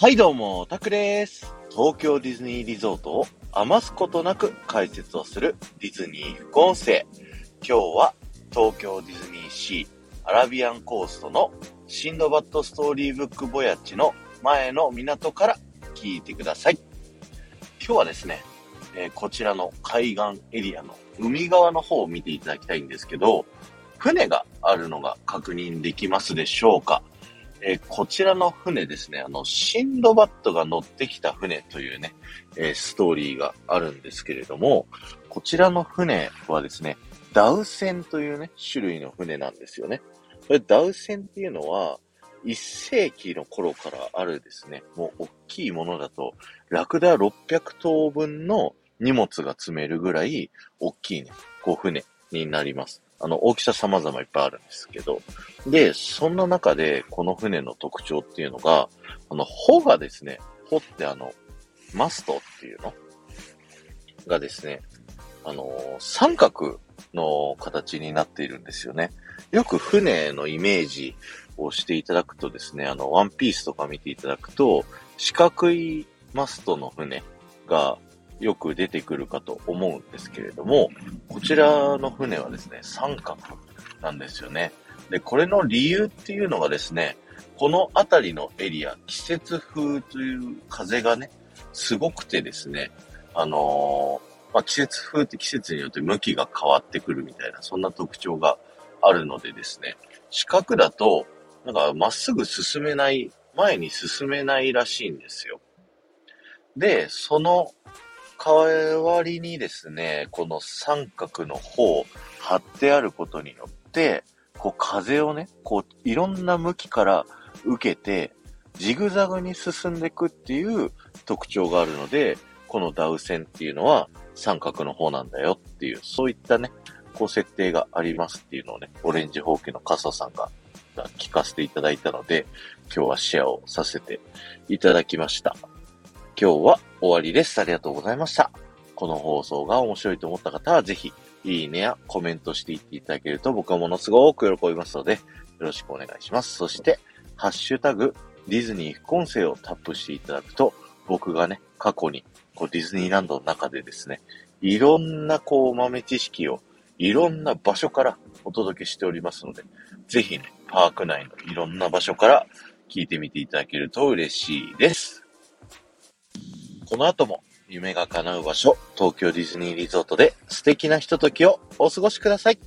はいどうも、タクです。東京ディズニーリゾートを余すことなく解説をするディズニー副音声。今日は東京ディズニーシーアラビアンコーストのシンドバッドストーリーブックボヤッチの前の港から聞いてください。今日はですね、えー、こちらの海岸エリアの海側の方を見ていただきたいんですけど、船があるのが確認できますでしょうか？えー、こちらの船ですね、あの、シンドバッドが乗ってきた船というね、えー、ストーリーがあるんですけれども、こちらの船はですね、ダウ船というね、種類の船なんですよね。これダウ船っていうのは、1世紀の頃からあるですね、もう大きいものだと、ラクダ600頭分の荷物が積めるぐらい大きいね、こう船になります。あの、大きさ様々いっぱいあるんですけど。で、そんな中で、この船の特徴っていうのが、あの、帆がですね、帆ってあの、マストっていうの？がですね、あの、三角の形になっているんですよね。よく船のイメージをしていただくとですね、あの、ワンピースとか見ていただくと、四角いマストの船がよく出てくるかと思うんですけれども、こちらの船はですね、三角なんですよね。で、これの理由っていうのがですね、この辺りのエリア、季節風という風がね、すごくてですね、あのー、まあ、季節風って季節によって向きが変わってくるみたいな、そんな特徴があるのでですね、四角だと、なんかまっすぐ進めない、前に進めないらしいんですよ。で、その代わりにですね、この三角の方を、貼ってあることによって、こう風をね、こういろんな向きから受けて、ジグザグに進んでいくっていう特徴があるので、このダウ線っていうのは三角の方なんだよっていう、そういったね、こう設定がありますっていうのをね、オレンジホーキの傘さんが聞かせていただいたので、今日はシェアをさせていただきました。今日は終わりです。ありがとうございました。この放送が面白いと思った方は、ぜひ、いいねやコメントしていっていただけると僕はものすごく喜びますので、よろしくお願いします。そして、ハッシュタグ、ディズニー副音声をタップしていただくと、僕がね、過去に、こう、ディズニーランドの中でですね、いろんな、こう、豆知識を、いろんな場所からお届けしておりますので、ぜひね、パーク内のいろんな場所から聞いてみていただけると嬉しいです。この後も夢が叶う場所、東京ディズニーリゾートで素敵なひとときをお過ごしください。